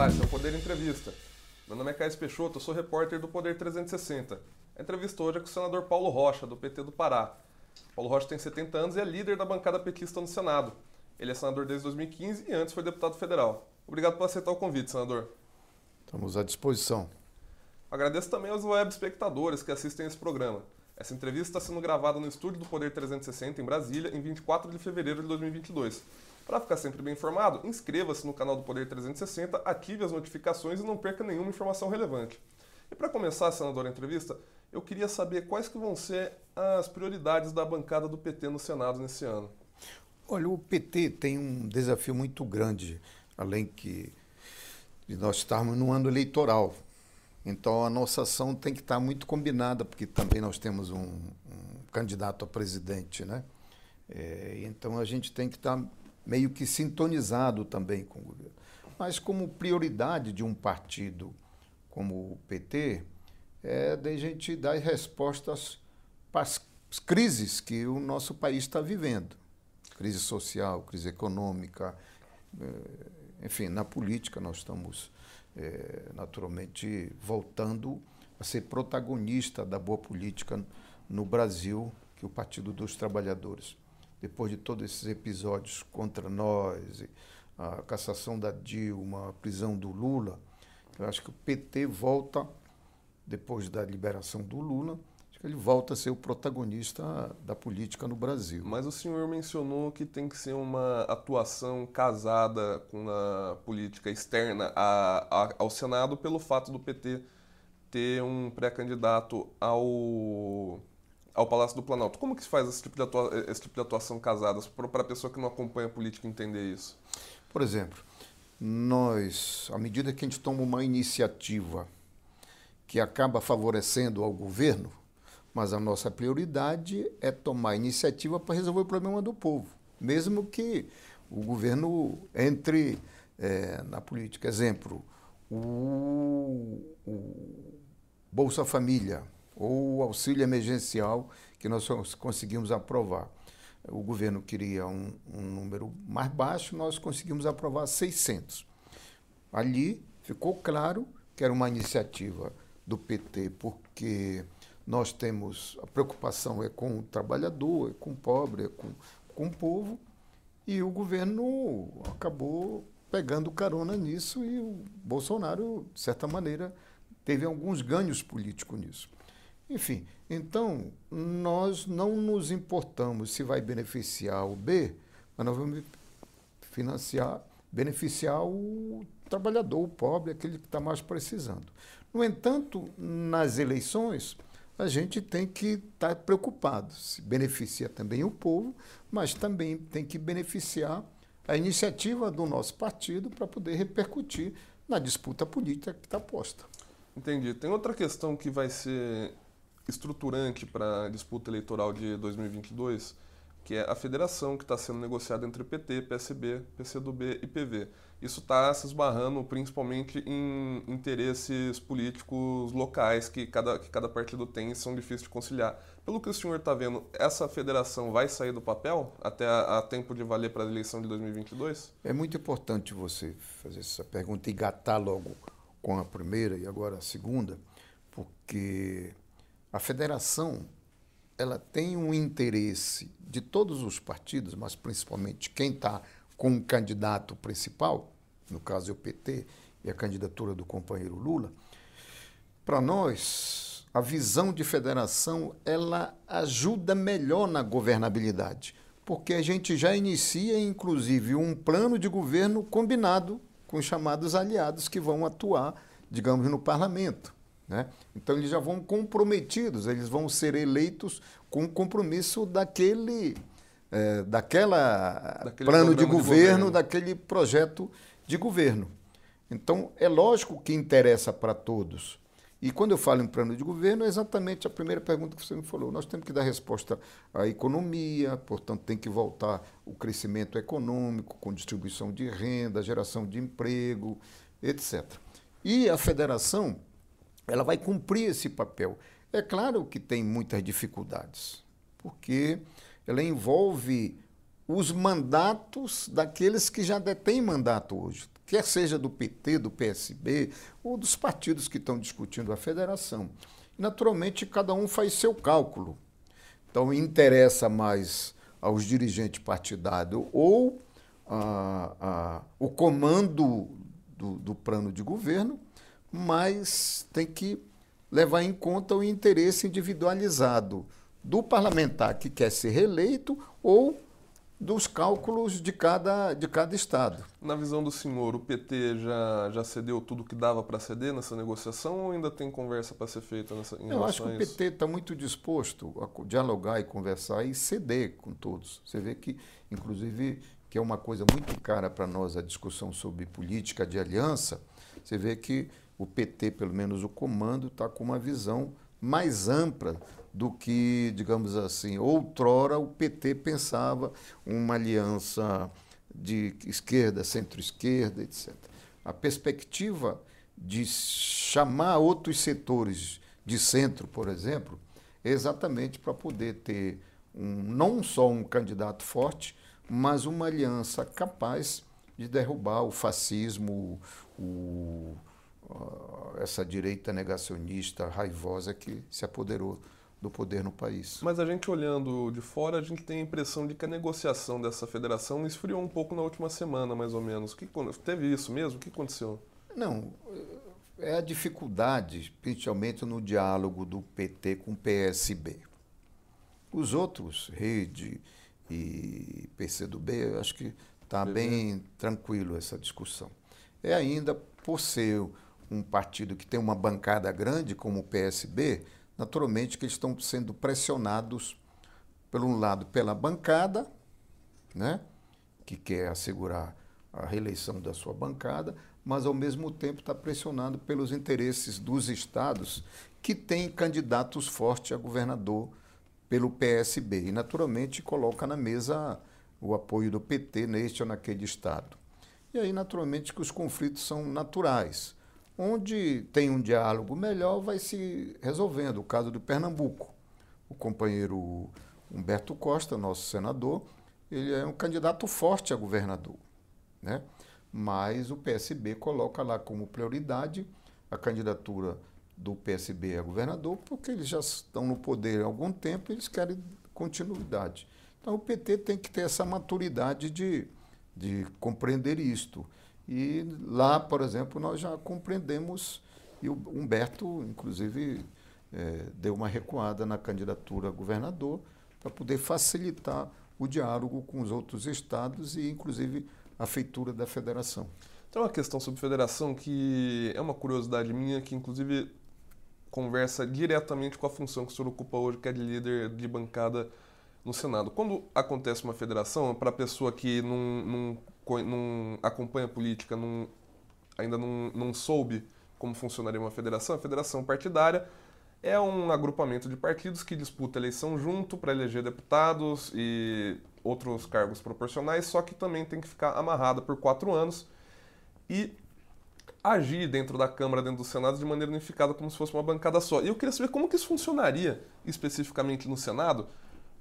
Olá, esse é o Poder Entrevista. Meu nome é Caio Peixoto, eu sou repórter do Poder 360. A entrevista hoje é com o senador Paulo Rocha, do PT do Pará. Paulo Rocha tem 70 anos e é líder da bancada petista no Senado. Ele é senador desde 2015 e antes foi deputado federal. Obrigado por aceitar o convite, senador. Estamos à disposição. Agradeço também aos web espectadores que assistem esse programa. Essa entrevista está sendo gravada no estúdio do Poder 360 em Brasília, em 24 de fevereiro de 2022. Para ficar sempre bem informado, inscreva-se no canal do Poder 360, ative as notificações e não perca nenhuma informação relevante. E para começar, senador, a entrevista, eu queria saber quais que vão ser as prioridades da bancada do PT no Senado nesse ano. Olha, o PT tem um desafio muito grande, além que de nós estarmos no ano eleitoral. Então a nossa ação tem que estar muito combinada, porque também nós temos um, um candidato a presidente, né? É, então a gente tem que estar meio que sintonizado também com o governo. Mas como prioridade de um partido como o PT, é de a gente dar respostas para as crises que o nosso país está vivendo. Crise social, crise econômica, é, enfim, na política nós estamos é, naturalmente voltando a ser protagonista da boa política no Brasil, que é o Partido dos Trabalhadores depois de todos esses episódios contra nós, a cassação da Dilma, a prisão do Lula, eu acho que o PT volta, depois da liberação do Lula, acho que ele volta a ser o protagonista da política no Brasil. Mas o senhor mencionou que tem que ser uma atuação casada com a política externa a, a, ao Senado pelo fato do PT ter um pré-candidato ao ao Palácio do Planalto. Como que se faz esse tipo de, atua esse tipo de atuação casada para a pessoa que não acompanha a política entender isso? Por exemplo, nós, à medida que a gente toma uma iniciativa que acaba favorecendo ao governo, mas a nossa prioridade é tomar iniciativa para resolver o problema do povo, mesmo que o governo entre é, na política. Exemplo, o, o Bolsa Família ou o auxílio emergencial que nós conseguimos aprovar. O governo queria um, um número mais baixo, nós conseguimos aprovar 600. Ali ficou claro que era uma iniciativa do PT, porque nós temos a preocupação é com o trabalhador, é com o pobre, é com, com o povo, e o governo acabou pegando carona nisso e o Bolsonaro, de certa maneira, teve alguns ganhos políticos nisso. Enfim, então nós não nos importamos se vai beneficiar o B, mas nós vamos financiar, beneficiar o trabalhador, o pobre, aquele que está mais precisando. No entanto, nas eleições, a gente tem que estar tá preocupado. Se beneficia também o povo, mas também tem que beneficiar a iniciativa do nosso partido para poder repercutir na disputa política que está posta. Entendi. Tem outra questão que vai ser estruturante para a disputa eleitoral de 2022, que é a federação que está sendo negociada entre PT, PSB, PCdoB e PV. Isso está se esbarrando principalmente em interesses políticos locais que cada, que cada partido tem e são difíceis de conciliar. Pelo que o senhor está vendo, essa federação vai sair do papel até a, a tempo de valer para a eleição de 2022? É muito importante você fazer essa pergunta e gatar logo com a primeira e agora a segunda, porque a federação ela tem um interesse de todos os partidos, mas principalmente quem está com o candidato principal, no caso é o PT e a candidatura do companheiro Lula. Para nós, a visão de federação ela ajuda melhor na governabilidade, porque a gente já inicia, inclusive, um plano de governo combinado com os chamados aliados que vão atuar, digamos, no parlamento. Né? Então eles já vão comprometidos, eles vão ser eleitos com o compromisso daquele, é, daquela daquele plano de governo, de governo, daquele projeto de governo. Então é lógico que interessa para todos. E quando eu falo em plano de governo, é exatamente a primeira pergunta que você me falou. Nós temos que dar resposta à economia, portanto, tem que voltar o crescimento econômico, com distribuição de renda, geração de emprego, etc. E a federação ela vai cumprir esse papel. É claro que tem muitas dificuldades, porque ela envolve os mandatos daqueles que já detêm mandato hoje, quer seja do PT, do PSB ou dos partidos que estão discutindo a federação. Naturalmente, cada um faz seu cálculo. Então, interessa mais aos dirigentes partidários ou a, a, o comando do, do plano de governo, mas tem que levar em conta o interesse individualizado do parlamentar que quer ser reeleito ou dos cálculos de cada, de cada estado. Na visão do senhor, o PT já, já cedeu tudo que dava para ceder nessa negociação ou ainda tem conversa para ser feita nessa, em Eu acho que o PT está muito disposto a dialogar e conversar e ceder com todos. Você vê que, inclusive, que é uma coisa muito cara para nós a discussão sobre política de aliança, você vê que o PT, pelo menos o comando, está com uma visão mais ampla do que, digamos assim, outrora o PT pensava uma aliança de esquerda, centro-esquerda, etc. A perspectiva de chamar outros setores de centro, por exemplo, é exatamente para poder ter um, não só um candidato forte, mas uma aliança capaz de derrubar o fascismo, o, essa direita negacionista raivosa que se apoderou do poder no país. Mas a gente olhando de fora, a gente tem a impressão de que a negociação dessa federação esfriou um pouco na última semana, mais ou menos. Que, teve isso mesmo? O que aconteceu? Não, é a dificuldade, principalmente no diálogo do PT com o PSB. Os outros, Rede e PCdoB, eu acho que está bem tranquilo essa discussão. É ainda por ser um partido que tem uma bancada grande, como o PSB, naturalmente que eles estão sendo pressionados, por um lado, pela bancada, né, que quer assegurar a reeleição da sua bancada, mas ao mesmo tempo está pressionado pelos interesses dos estados que têm candidatos fortes a governador pelo PSB e naturalmente coloca na mesa o apoio do PT neste ou naquele estado. E aí naturalmente que os conflitos são naturais onde tem um diálogo melhor, vai se resolvendo. O caso do Pernambuco. O companheiro Humberto Costa, nosso senador, ele é um candidato forte a governador. Né? Mas o PSB coloca lá como prioridade a candidatura do PSB a governador, porque eles já estão no poder há algum tempo e eles querem continuidade. Então o PT tem que ter essa maturidade de, de compreender isto. E lá, por exemplo, nós já compreendemos, e o Humberto, inclusive, é, deu uma recuada na candidatura a governador para poder facilitar o diálogo com os outros estados e, inclusive, a feitura da federação. Tem uma questão sobre federação que é uma curiosidade minha, que inclusive conversa diretamente com a função que o senhor ocupa hoje, que é de líder de bancada no Senado. Quando acontece uma federação, para a pessoa que não, não não acompanha política, não, ainda não, não soube como funcionaria uma federação, a federação partidária é um agrupamento de partidos que disputa eleição junto para eleger deputados e outros cargos proporcionais, só que também tem que ficar amarrada por quatro anos e agir dentro da Câmara, dentro do Senado, de maneira unificada, como se fosse uma bancada só. E eu queria saber como que isso funcionaria especificamente no Senado,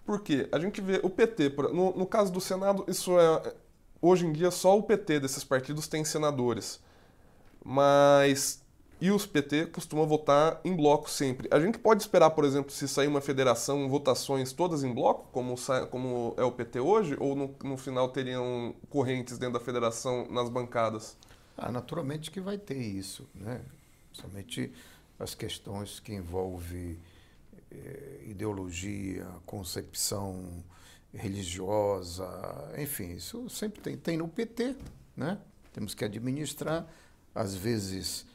porque a gente vê o PT, no, no caso do Senado, isso é, hoje em dia só o PT desses partidos tem senadores. Mas e os PT costumam votar em bloco sempre. A gente pode esperar, por exemplo, se sair uma federação, votações todas em bloco, como, como é o PT hoje, ou no, no final teriam correntes dentro da federação nas bancadas? Ah, naturalmente que vai ter isso, né? Somente as questões que envolvem eh, ideologia, concepção religiosa, enfim, isso sempre tem. Tem no PT, né? Temos que administrar. Às vezes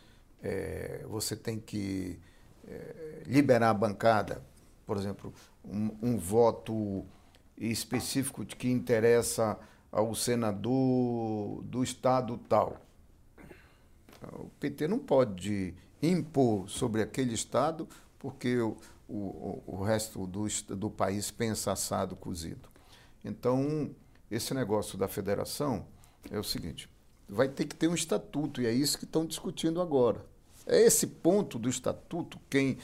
é, você tem que é, liberar a bancada, por exemplo, um, um, voto específico de que interessa ao senador do estado tal. O PT não pode impor sobre aquele estado, porque o, o, resto do, do país pensa assado cozido. Então, esse negócio da federação é o seguinte: vai ter que ter um estatuto, e é isso que estão discutindo agora. É esse ponto do estatuto quem.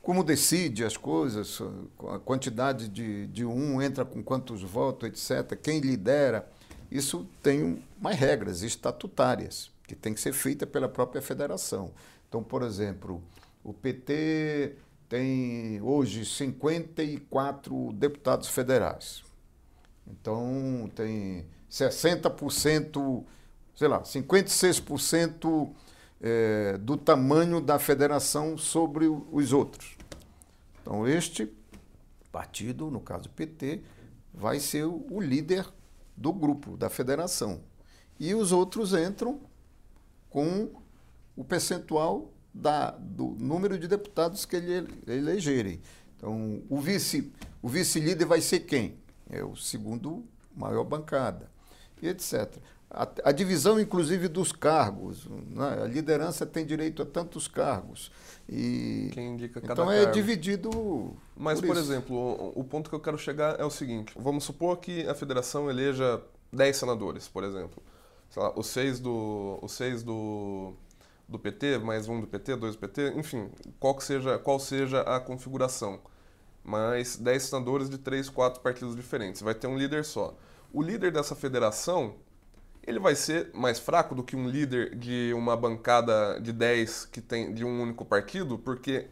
Como decide as coisas, a quantidade de, de um entra com quantos votos, etc., quem lidera. isso tem mais regras estatutárias que tem que ser feita pela própria federação. Então, por exemplo, o PT tem hoje 54 deputados federais. Então, tem 60%, sei lá, 56% é, do tamanho da federação sobre os outros. Então, este partido, no caso PT, vai ser o líder do grupo, da federação. E os outros entram com o percentual da, do número de deputados que ele elegerem. Então, o vice o vice-líder vai ser quem? É o segundo maior bancada, e etc. A, a divisão, inclusive, dos cargos. Né? A liderança tem direito a tantos cargos. E, Quem indica cada então é cargo. dividido. Mas, por, por, exemplo, o, o ponto que eu quero chegar é o seguinte: vamos supor que a federação eleja 10 senadores, por exemplo. Lá, os seis do, os seis do, do PT, mais um do PT, dois do PT, enfim, qual, que seja, qual seja a configuração. Mais 10 senadores de três, quatro partidos diferentes. Vai ter um líder só. O líder dessa federação, ele vai ser mais fraco do que um líder de uma bancada de 10 que tem de um único partido, porque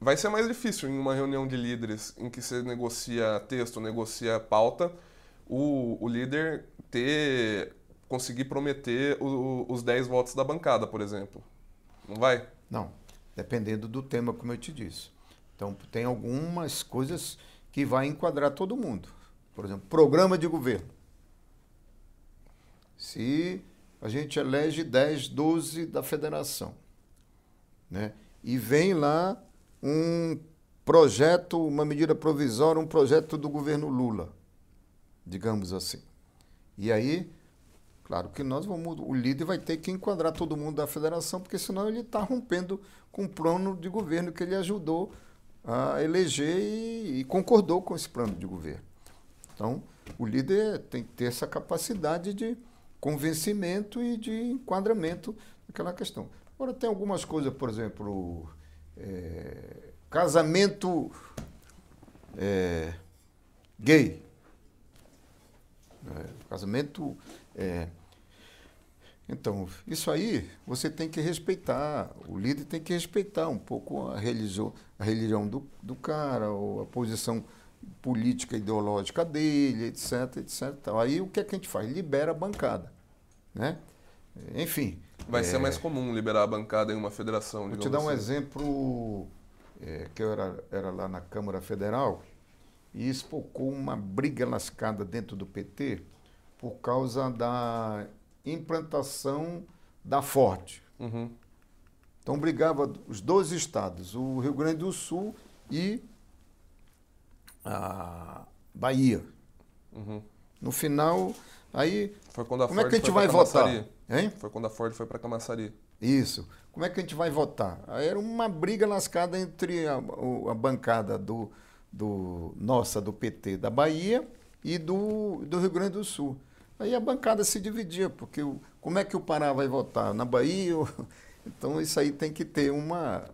vai ser mais difícil em uma reunião de líderes em que você negocia texto, negocia pauta, o, o líder ter conseguir prometer o, os 10 votos da bancada, por exemplo. Não vai? Não, dependendo do tema, como eu te disse. Então, tem algumas coisas que vai enquadrar todo mundo. Por exemplo, programa de governo. Se a gente elege 10, 12 da federação, né? e vem lá um projeto, uma medida provisória, um projeto do governo Lula, digamos assim. E aí, claro que nós vamos, o líder vai ter que enquadrar todo mundo da federação, porque senão ele está rompendo com o plano de governo que ele ajudou a eleger e, e concordou com esse plano de governo. Então, o líder tem que ter essa capacidade de convencimento e de enquadramento naquela questão. Agora, tem algumas coisas, por exemplo, é, casamento é, gay. É, casamento. é, então, isso aí você tem que respeitar, o líder tem que respeitar um pouco a religião, a religião do, do cara, ou a posição política ideológica dele, etc, etc. Então, aí o que, é que a gente faz? Libera a bancada. Né? Enfim. Vai é, ser mais comum liberar a bancada em uma federação. Vou te dar um assim. exemplo é, que eu era, era lá na Câmara Federal e espocou uma briga lascada dentro do PT por causa da implantação da Ford. Uhum. Então brigava os dois estados, o Rio Grande do Sul e a Bahia. Uhum. No final, aí Foi quando a como é Ford que a gente vai votar? Hein? Foi quando a Ford foi para Camaçari. Isso. Como é que a gente vai votar? Era uma briga lascada entre a, a bancada do, do nossa do PT da Bahia e do, do Rio Grande do Sul. Aí a bancada se dividia, porque o, como é que o Pará vai votar? Na Bahia? ou- Então isso aí tem que ter uma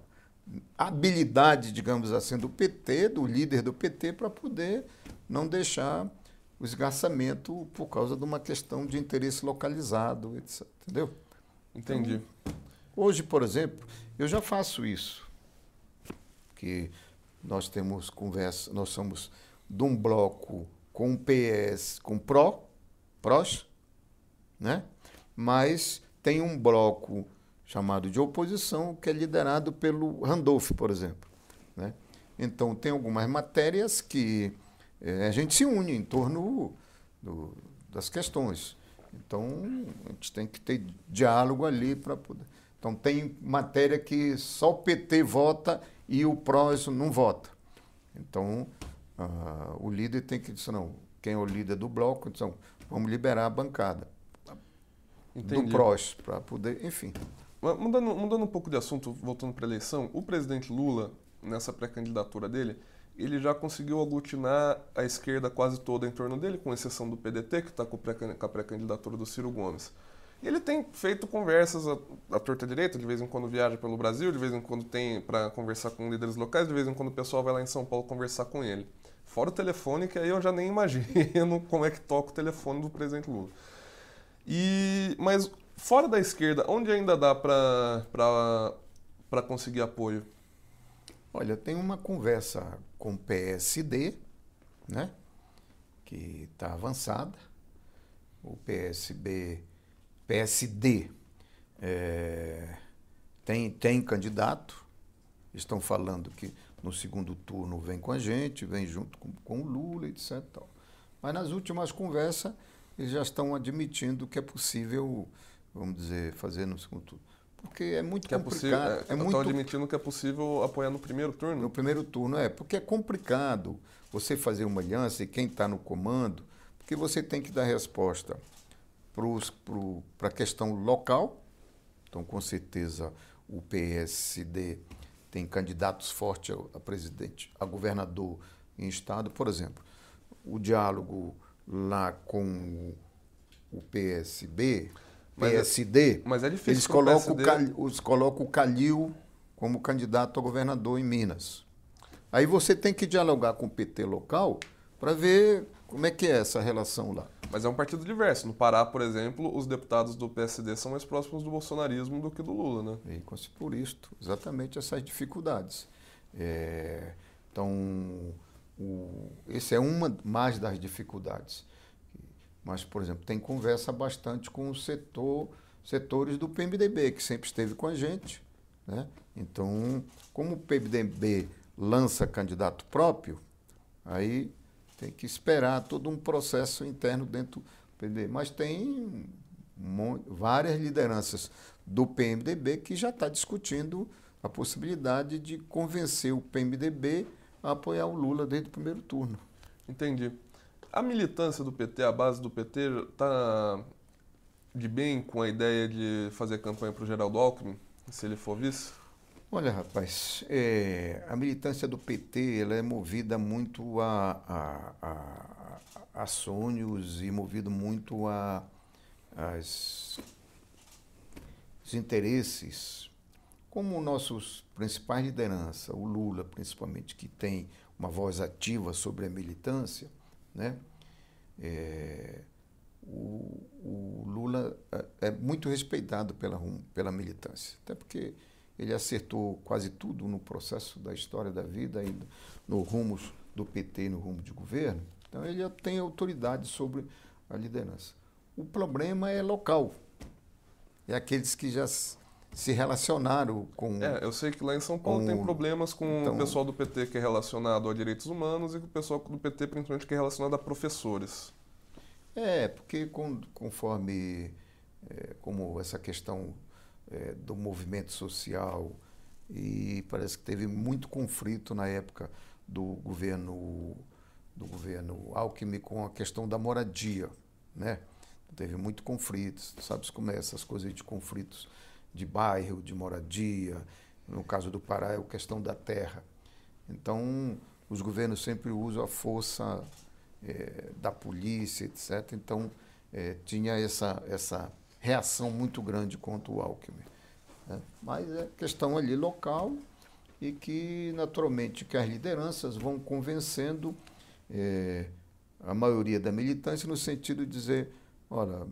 habilidade, digamos assim, do PT, do líder do PT, para poder não deixar o esgarçamento por causa de uma questão de interesse localizado, etc. Entendeu? Entendi. Hoje, por exemplo, eu já faço isso. Que nós temos conversa, nós somos de um bloco com PS, com PRO, PROS, né? Mas tem um bloco chamado de oposição que é liderado pelo Randolph, por exemplo, né? Então tem algumas matérias que eh, a gente se une em torno do- das questões. Então a gente tem que ter diálogo ali para poder. Então tem matéria que só o PT vota e o PROS não vota. Então ah, o líder tem que dizer, não, quem é o líder do bloco, então vamos liberar a bancada Entendi. do PROS para poder, enfim. Mudando, mudando um pouco de assunto, voltando para a eleição, o presidente Lula, nessa pré-candidatura dele, ele já conseguiu aglutinar a esquerda quase toda em torno dele, com exceção do PDT, que está com, a pré-candidatura do Ciro Gomes. E ele tem feito conversas à, à torta direita, de vez em quando viaja pelo Brasil, de vez em quando tem para conversar com líderes locais, de vez em quando o pessoal vai lá em São Paulo conversar com ele. Fora o telefone, que aí eu já nem imagino como é que toca o telefone do presidente Lula. E, mas fora da esquerda, onde ainda dá para conseguir apoio? Olha, tem uma conversa com o PSD, né? Que está avançada. O PSB, PSD é, tem, tem candidato. Estão falando que no segundo turno vem com a gente, vem junto com, com o Lula, etc. Tal. Mas nas últimas conversas, eles já estão admitindo que é possível, vamos dizer, fazer no segundo turno. Porque é muito que é complicado. É, é muito... Estão admitindo que é possível apoiar no primeiro turno? No primeiro turno, é. Porque é complicado você fazer uma aliança e quem está no comando, porque você tem que dar resposta para a questão local. Então, com certeza, o PSD tem candidatos fortes a, presidente, a governador em estado. Por exemplo, o diálogo lá com o PSB, mas PSD, é, mas é difícil eles colocam, PSD... o, eles colocam o Calil como candidato a governador em Minas. Aí você tem que dialogar com o PT local para ver como é que é essa relação lá. Mas é um partido diverso. No Pará, por exemplo, os deputados do PSD são mais próximos do bolsonarismo do que do Lula, né? E por isto, exatamente essas dificuldades. É, então, o, esse é uma mais das dificuldades. Mas, por exemplo, tem conversa bastante com o setor, setores do PMDB, que sempre esteve com a gente. Né? Então, como o PMDB lança candidato próprio, aí tem que esperar todo um processo interno dentro do PMDB. Mas tem várias lideranças do PMDB que já está discutindo a possibilidade de convencer o PMDB a apoiar o Lula desde o primeiro turno. Entendi. A militância do PT, a base do PT, está de bem com a ideia de fazer campanha para o Geraldo Alckmin, se ele for vice? Olha, rapaz, é, a militância do PT ela é movida muito a, a, a, a sonhos e movido muito a, as, os interesses. Como nossos principais lideranças, o Lula principalmente, que tem uma voz ativa sobre a militância, né? É, o, o, Lula é, é muito respeitado pela, pela militância, até porque ele acertou quase tudo no processo da história da vida e no rumo do PT e no rumo de governo. Então ele tem autoridade sobre a liderança. O problema é local. É aqueles que já se relacionaram com. É, eu sei que lá em São Paulo tem problemas com então, o pessoal do PT que é relacionado a direitos humanos e com o pessoal do PT, principalmente, que é relacionado a professores. É, porque com, conforme é, como essa questão é, do movimento social e parece que teve muito conflito na época do governo do governo Alckmin com a questão da moradia, né? Teve muito conflito, sabe como é essas coisas de conflitos de bairro, de moradia, no caso do Pará é a questão da terra. Então, os governos sempre usam a força é, da polícia, etc. Então, é, tinha essa, essa reação muito grande contra o Alckmin. Né? Mas é questão ali local e que, naturalmente, que as lideranças vão convencendo é, a maioria da militância no sentido de dizer, olha,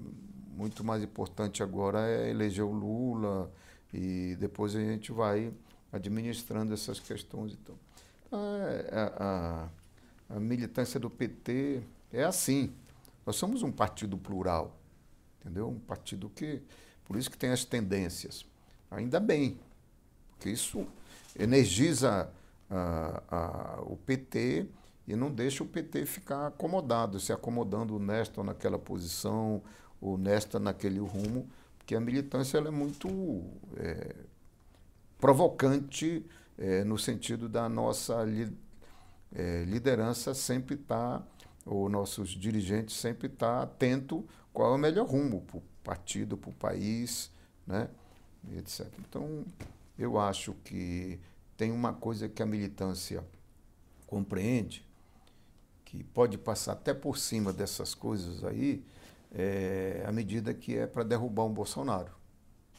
muito mais importante agora é eleger o Lula e depois a gente vai administrando essas questões. Então, é, a, a, a militância do PT é assim. Nós somos um partido plural, entendeu? Um partido que, por isso que tem as tendências. Ainda bem, porque isso energiza a, a, o PT e não deixa o PT ficar acomodado, se acomodando nesta ou naquela posição, ou nesta naquele rumo, porque a militância ela é muito é, provocante é, no sentido da nossa li, é, liderança sempre estar, tá, ou nossos dirigentes sempre estar tá atento qual é o melhor rumo para o partido, para o país, né? etc. Então, eu acho que tem uma coisa que a militância compreende, que pode passar até por cima dessas coisas aí, é, à medida que é para derrubar um Bolsonaro,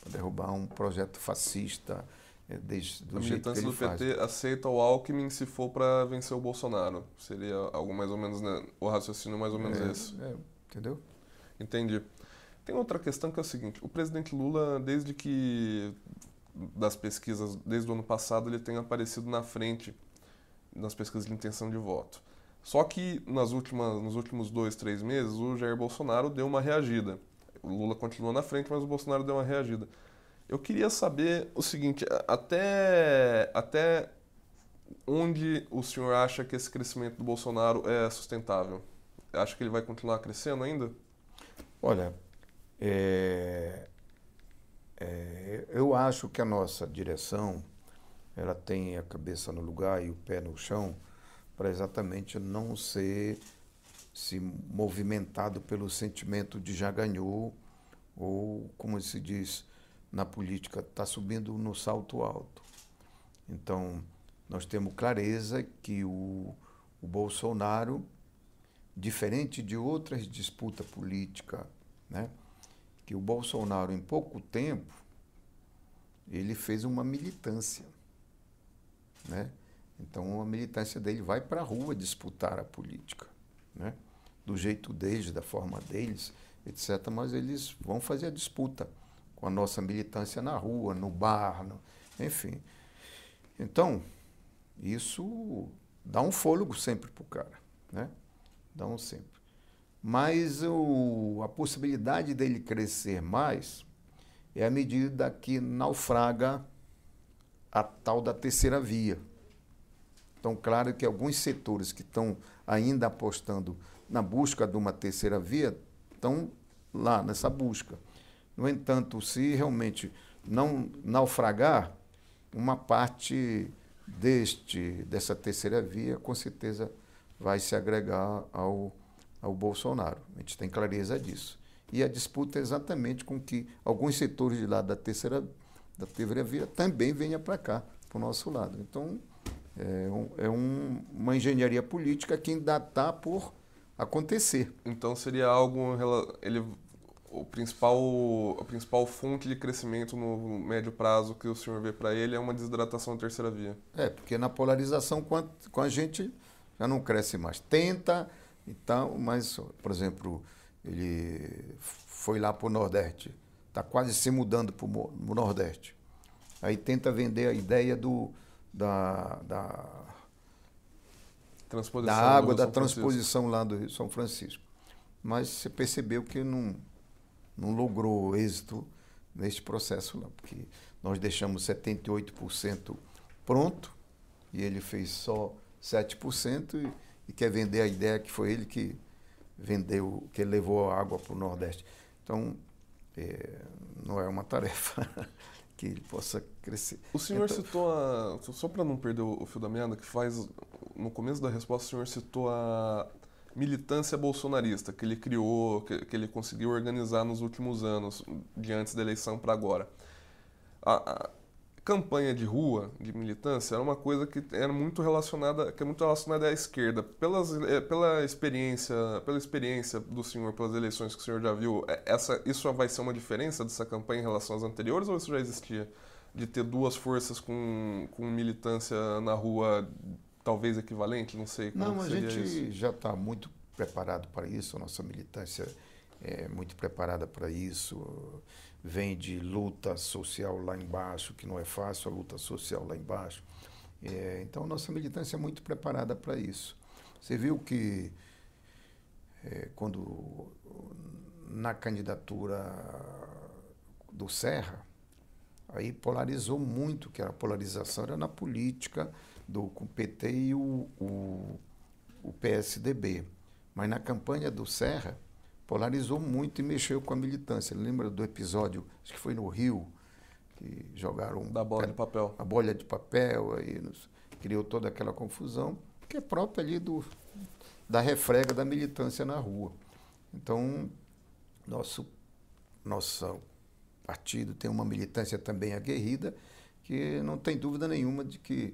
para derrubar um projeto fascista é, desde, do a militância do faz. PT aceita o Alckmin se for para vencer o Bolsonaro. Seria algo mais ou menos, né? O raciocínio mais ou menos É, esse. é, entendeu? Entendi. Tem outra questão que é o seguinte: o presidente Lula, desde que das pesquisas, desde o ano passado, ele tem aparecido na frente nas pesquisas de intenção de voto. Só que nas últimas, nos últimos dois, três meses, o Jair Bolsonaro deu uma reagida. O Lula continuou na frente, mas o Bolsonaro deu uma reagida. Eu queria saber o seguinte: até, até onde o senhor acha que esse crescimento do Bolsonaro é sustentável? Acha que ele vai continuar crescendo ainda? Olha, é, é, eu acho que a nossa direção ela tem a cabeça no lugar e o pé no chão para exatamente não ser se movimentado pelo sentimento de já ganhou ou como se diz na política está subindo no salto alto. Então nós temos clareza que o, o Bolsonaro diferente de outras disputas políticas, né? que o Bolsonaro, em pouco tempo, ele fez uma militância. Né? Então, a militância dele vai para a rua disputar a política. Né? Do jeito deles, da forma deles, etc. Mas eles vão fazer a disputa com a nossa militância na rua, no bar, no... enfim. Então, isso dá um fôlego sempre para o cara. Né? Um sempre. Mas o, a possibilidade dele crescer mais é à medida que naufraga a tal da terceira via. Então, claro que alguns setores que estão ainda apostando na busca de uma terceira via estão lá nessa busca. No entanto, se realmente não naufragar, uma parte deste dessa terceira via, com certeza vai se agregar ao, ao Bolsonaro. A gente tem clareza disso. E a disputa é exatamente com que alguns setores de lá da terceira, da terceira via também venham para cá, para o nosso lado. Então, é, um, é um, uma engenharia política que ainda está por acontecer. Então seria algo ele o principal a principal fonte de crescimento no médio prazo que o senhor vê para ele é uma desidratação da terceira via. É, porque na polarização com a, com a gente já não cresce mais. Tenta e tal, mas, por exemplo, ele foi lá para o Nordeste, está quase se mudando para o Nordeste. Aí tenta vender a ideia do, da, da, da água, da transposição lá do Rio São Francisco. Mas você percebeu que não, não logrou êxito neste processo lá, porque nós deixamos 78% pronto e ele fez só 7% e, e quer vender a ideia que foi ele que vendeu, que levou a água para o Nordeste. Então, é, não é uma tarefa que ele possa crescer. O senhor então, citou, a, só para não perder o fio da meada, que faz, no começo da resposta, o senhor citou a militância bolsonarista que ele criou, que, que ele conseguiu organizar nos últimos anos, de antes da eleição para agora. A, a, campanha de rua, de militância, era uma coisa que era muito relacionada, que é muito relacionada à esquerda. Pelas, pela experiência, pela experiência do senhor, pelas eleições que o senhor já viu, essa, isso vai ser uma diferença dessa campanha em relação às anteriores ou isso já existia? De ter duas forças com, com militância na rua talvez equivalente, não sei como Não, a gente isso. já está muito preparado para isso, a nossa militância é muito preparada para isso vem de luta social lá embaixo, que não é fácil, a luta social lá embaixo. É, então, nossa militância é muito preparada para isso. Você viu que é, quando na candidatura do Serra, aí polarizou muito, que a polarização era na política do, com o PT e o, o, o PSDB. Mas na campanha do Serra, polarizou muito e mexeu com a militância. Lembra do episódio, acho que foi no Rio, que jogaram da bola de papel. A bolha de papel aí nos, criou toda aquela confusão, que é própria ali do da refrega da militância na rua. Então, nosso nosso partido tem uma militância também aguerrida, que não tem dúvida nenhuma de que,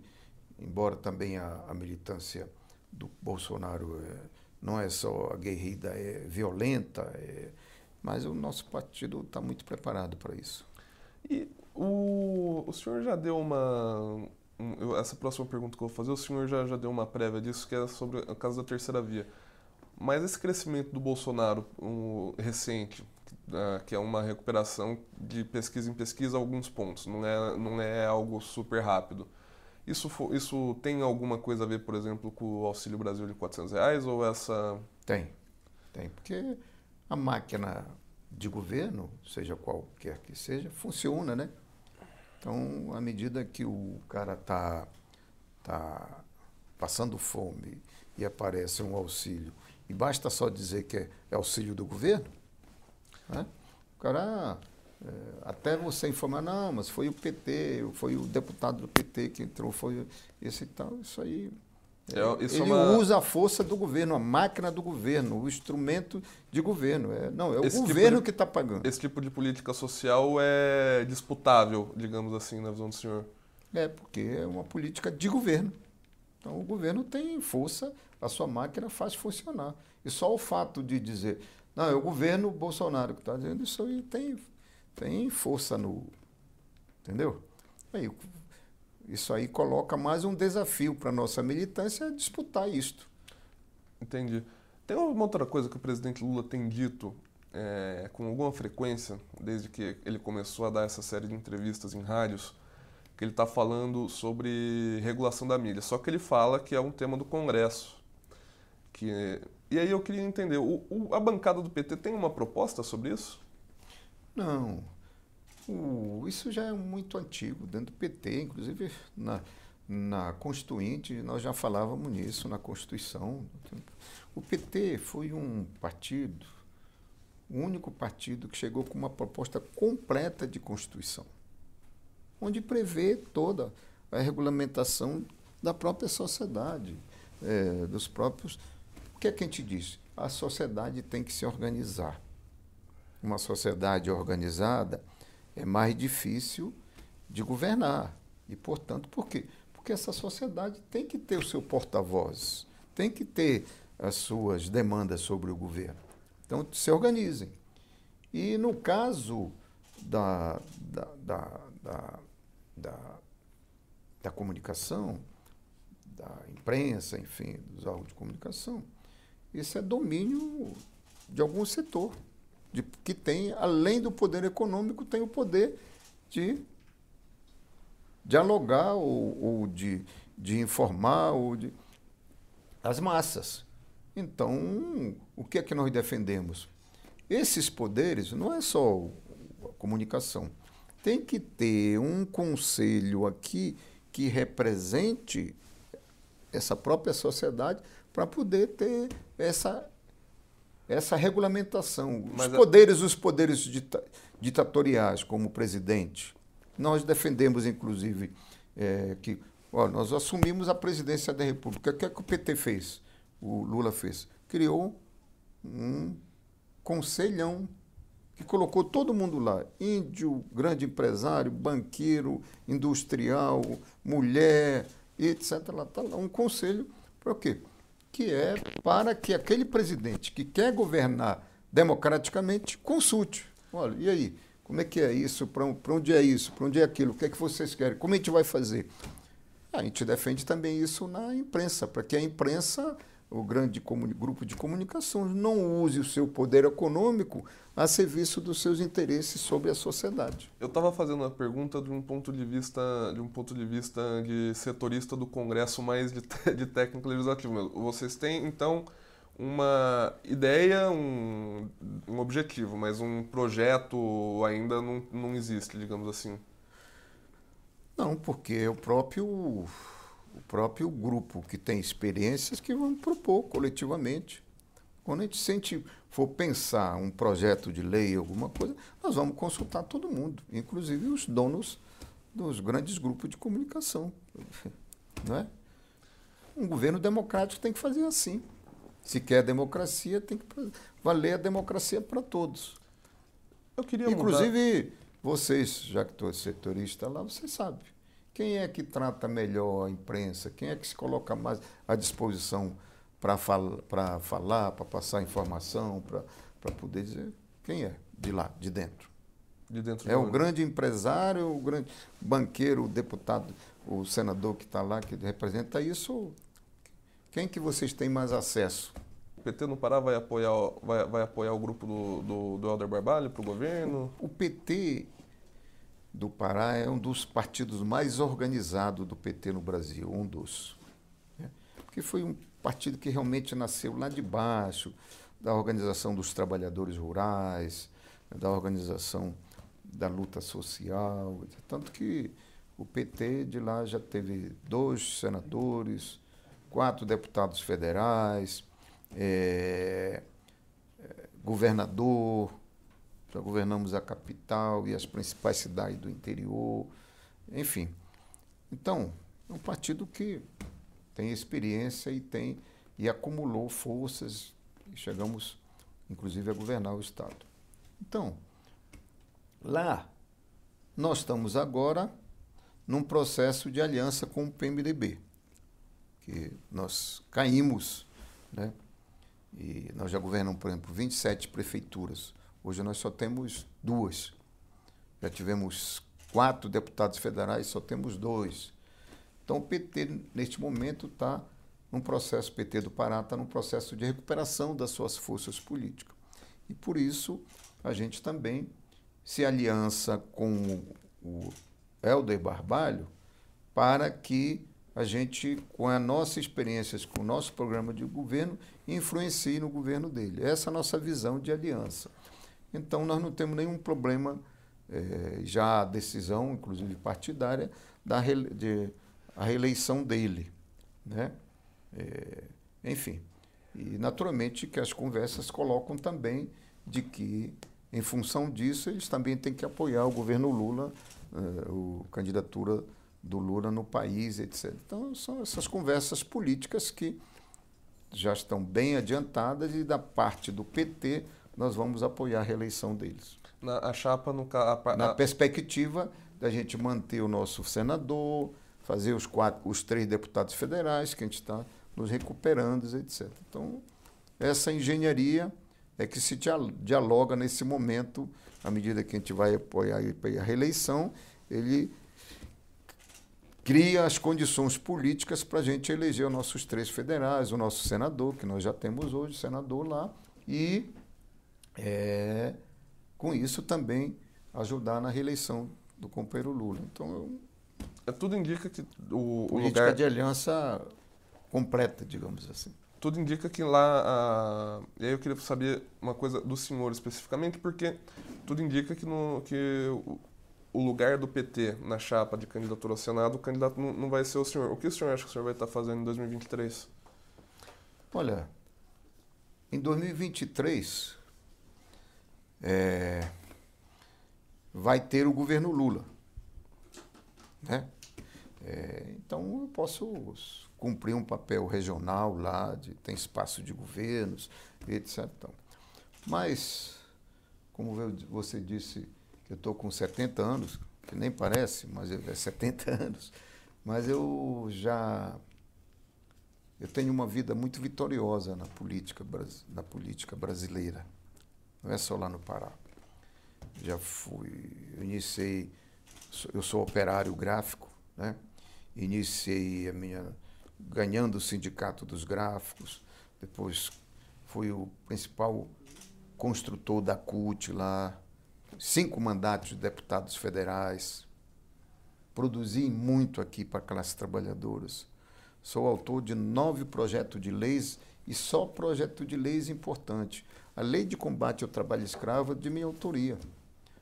embora também a, a militância do Bolsonaro é, não é só aguerrida, é violenta, é... mas o nosso partido está muito preparado para isso. E O, o senhor já deu uma. um, essa próxima pergunta que eu vou fazer, o senhor já, já deu uma prévia disso, que é sobre o caso da terceira via. Mas esse crescimento do Bolsonaro um, recente, uh, que é uma recuperação de pesquisa em pesquisa alguns pontos, não é, não é algo super rápido. Isso, isso tem alguma coisa a ver, por exemplo, com o Auxílio Brasil de 400 reais ou essa... Tem, tem, porque a máquina de governo, seja qualquer que seja, funciona, né? Então, à medida que o cara está tá passando fome e aparece um auxílio, e basta só dizer que é, auxílio do governo, né? o cara até você informar, não, mas foi o PT, foi o deputado do PT que entrou, foi esse e tal, isso aí. É, isso ele é uma... usa a força do governo, a máquina do governo, o instrumento de governo. É, não, é o esse tipo governo tipo de, que está pagando. Esse tipo de política social é disputável, digamos assim, na visão do senhor? É, porque é uma política de governo. Então o governo tem força, a sua máquina faz funcionar. E só o fato de dizer, não, é o governo Bolsonaro que está dizendo isso aí tem tem força no. Entendeu? Aí, isso aí coloca mais um desafio para a nossa militância disputar isto. Entendi. Tem uma outra coisa que o presidente Lula tem dito é, com alguma frequência, desde que ele começou a dar essa série de entrevistas em rádios, que ele está falando sobre regulação da mídia. Só que ele fala que é um tema do Congresso. Que, e aí eu queria entender, o, o, a bancada do PT tem uma proposta sobre isso? Não. O, isso já é muito antigo, dentro do PT, inclusive na, na Constituinte, nós já falávamos nisso, na Constituição. O PT foi um partido, o único partido que chegou com uma proposta completa de Constituição, onde prevê toda a regulamentação da própria sociedade, é, dos próprios. O que é que a gente diz? A sociedade tem que se organizar uma sociedade organizada, é mais difícil de governar. E, portanto, por quê? Porque essa sociedade tem que ter o seu porta-voz, tem que ter as suas demandas sobre o governo. Então, se organizem. E no caso da, da, da, da, da, da comunicação, da imprensa, enfim, dos órgãos de comunicação, isso é domínio de algum setor de, que tem, além do poder econômico, tem o poder de dialogar ou, ou de, de informar ou de as massas. Então, o que é que nós defendemos? Esses poderes não é só a comunicação. Tem que ter um conselho aqui que represente essa própria sociedade para poder ter essa essa regulamentação. Mas os poderes, os poderes dita, ditatoriais, como o presidente. Nós defendemos, inclusive, é, que ó, nós assumimos a presidência da República. O que, é que o PT fez? O Lula fez? Criou um conselhão que colocou todo mundo lá: índio, grande empresário, banqueiro, industrial, mulher, etc. Lá, tá lá, um conselho para o quê? Que é para que aquele presidente que quer governar democraticamente consulte. Olha, e aí? Como é que é isso? Para onde é isso? Para onde é aquilo? O que é que vocês querem? Como a gente vai fazer? A gente defende também isso na imprensa, para que a imprensa o grande grupo de comunicação não use o seu poder econômico a serviço dos seus interesses sobre a sociedade. Eu estava fazendo uma pergunta de um ponto de vista de um ponto de vista de setorista do Congresso, mais de, de técnico legislativo. Vocês têm então uma ideia, um, um objetivo, mas um projeto ainda não, não existe, digamos assim. Não, porque o próprio o próprio grupo que tem experiências que vão propor coletivamente. Quando a gente sente, for pensar um projeto de lei, alguma coisa, nós vamos consultar todo mundo, inclusive os donos dos grandes grupos de comunicação. Não é? Um governo democrático tem que fazer assim. Se quer democracia, tem que valer a democracia para todos. Eu queria Inclusive, mudar. vocês, já que estou setorista lá, vocês sabem. Quem é que trata melhor a imprensa? Quem é que se coloca mais à disposição para fal falar, para passar informação, para poder dizer quem é de lá, de dentro? de dentro É o grande empresário, o grande banqueiro, o deputado, o senador que está lá, que representa isso. Quem que vocês têm mais acesso? O PT no Pará vai apoiar, vai, vai apoiar o grupo do, do, do Helder Barbalho para o governo? O PT do Pará é um dos partidos mais organizados do PT no Brasil, um dos. né? Porque foi um partido que realmente nasceu lá de baixo, da organização dos trabalhadores rurais, da organização da luta social. Tanto que o PT de lá já teve dois senadores, quatro deputados federais, eh, governador, já governamos a capital e as principais cidades do interior, enfim. Então, é um partido que tem experiência e tem e acumulou forças e chegamos, inclusive, a governar o estado. Então, lá nós estamos agora num processo de aliança com o PMDB, que nós caímos, né? E nós já governamos, por exemplo, 27 prefeituras. Hoje nós só temos duas. Já tivemos quatro deputados federais, só temos dois. Então o PT, neste momento, está num processo, o PT do Pará está num processo de recuperação das suas forças políticas. E por isso a gente também se aliança com o Helder Barbalho para que a gente, com a nossa experiência, com o nosso programa de governo, influencie no governo dele. Essa é a nossa visão de aliança. Então, nós não temos nenhum problema, eh, já a decisão, inclusive partidária, da de, a reeleição dele. Né? Eh, enfim, e naturalmente que as conversas colocam também de que, em função disso, eles também têm que apoiar o governo Lula, eh, a candidatura do Lula no país, etc. Então, são essas conversas políticas que já estão bem adiantadas e da parte do PT nós vamos apoiar a reeleição deles. Na, a chapa no a, a, Na perspectiva da gente manter o nosso senador, fazer os, quatro, os três deputados federais, que a gente está nos recuperando, etc. Então, essa engenharia é que se dialoga nesse momento, à medida que a gente vai apoiar a reeleição, ele cria as condições políticas para a gente eleger os nossos três federais, o nosso senador, que nós já temos hoje, senador lá, e é, com isso também ajudar na reeleição do companheiro Lula. Então, eu, é, tudo indica que o, política o lugar de aliança completa, digamos assim. Tudo indica que lá. A... E aí eu queria saber uma coisa do senhor especificamente, porque tudo indica que, no, que o, o lugar do PT na chapa de candidatura ao Senado, o candidato não, não vai ser o senhor. O que o senhor acha que o senhor vai estar fazendo em 2023? Olha, em 2023 é, vai ter o governo Lula. Né? É, então eu posso cumprir um papel regional lá, de, tem espaço de governos, etc. Então, mas, como você disse, eu estou com 70 anos, que nem parece, mas é 70 anos, mas eu já eu tenho uma vida muito vitoriosa na política, na política brasileira. Não é só lá no Pará. Já fui, eu iniciei, eu sou operário gráfico, né? Iniciei a minha ganhando o sindicato dos gráficos, depois fui o principal construtor da CUT lá, cinco mandatos de deputados federais, produzi muito aqui para classes trabalhadoras. Sou autor de nove projetos de leis e só projeto de leis importante. A lei de combate ao trabalho escravo é de minha autoria.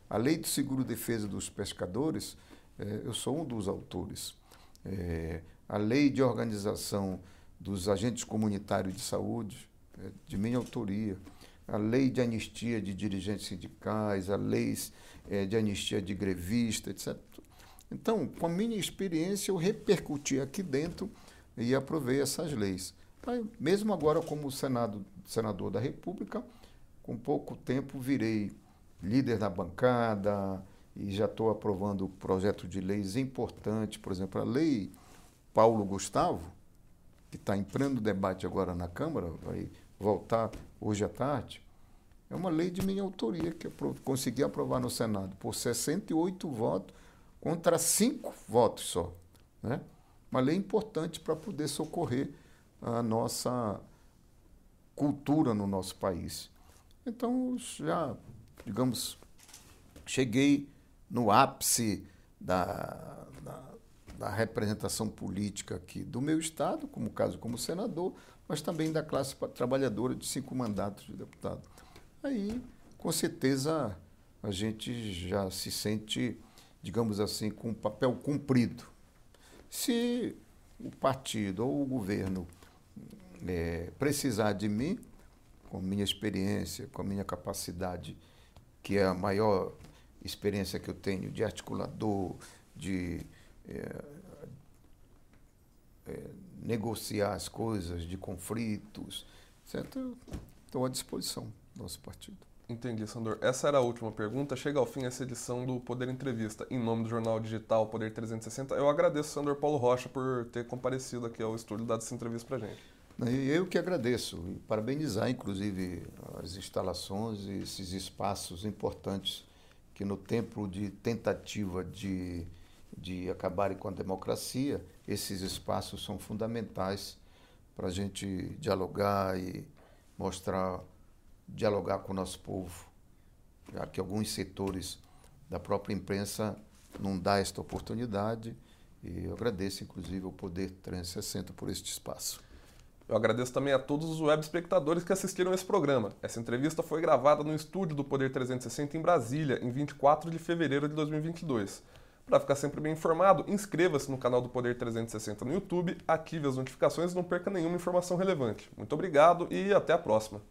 A lei de seguro-defesa dos pescadores, eh, eu sou um dos autores. Eh, a lei de organização dos agentes comunitários de saúde, é de minha autoria. A lei de anistia de dirigentes sindicais, a lei eh, de anistia de grevista, etc. Então, com a minha experiência, eu repercuti aqui dentro e aprovei essas leis. Mesmo agora, como Senado, senador da República, com pouco tempo virei líder da bancada e já estou aprovando projeto de leis importantes, por exemplo, a lei Paulo Gustavo, que está pleno debate agora na Câmara, vai voltar hoje à tarde. É uma lei de minha autoria que eu consegui aprovar no Senado por 68 votos contra 5 votos só. Né? Uma lei importante para poder socorrer a nossa cultura no nosso país. Então, já, digamos, cheguei no ápice da, da, da, representação política aqui do meu estado, como caso como senador, mas também da classe trabalhadora de cinco mandatos de deputado. Aí, com certeza, a gente já se sente, digamos assim, com um papel cumprido. Se o partido ou o governo é, precisar de mim, com minha experiência, com a minha capacidade, que é a maior experiência que eu tenho de articulador, de é, é, negociar as coisas, de conflitos, certo? Estou à disposição do nosso partido. Entendi, Sandor. Essa era a última pergunta. Chega ao fim essa edição do Poder Entrevista. Em nome do jornal digital Poder 360, eu agradeço, Sandor Paulo Rocha, por ter comparecido aqui ao estúdio e dado essa entrevista para gente. Eu que agradeço e parabenizar, inclusive, as instalações e esses espaços importantes que, no tempo de tentativa de, de acabarem com a democracia, esses espaços são fundamentais para a gente dialogar e mostrar, dialogar com o nosso povo, já que alguns setores da própria imprensa não dá esta oportunidade. E eu agradeço, inclusive, ao Poder 360 por este espaço. Eu agradeço também a todos os web espectadores que assistiram esse programa. Essa entrevista foi gravada no estúdio do Poder 360 em Brasília, em 24 de fevereiro de 2022. Para ficar sempre bem informado, inscreva-se no canal do Poder 360 no YouTube, ative as notificações e não perca nenhuma informação relevante. Muito obrigado e até a próxima.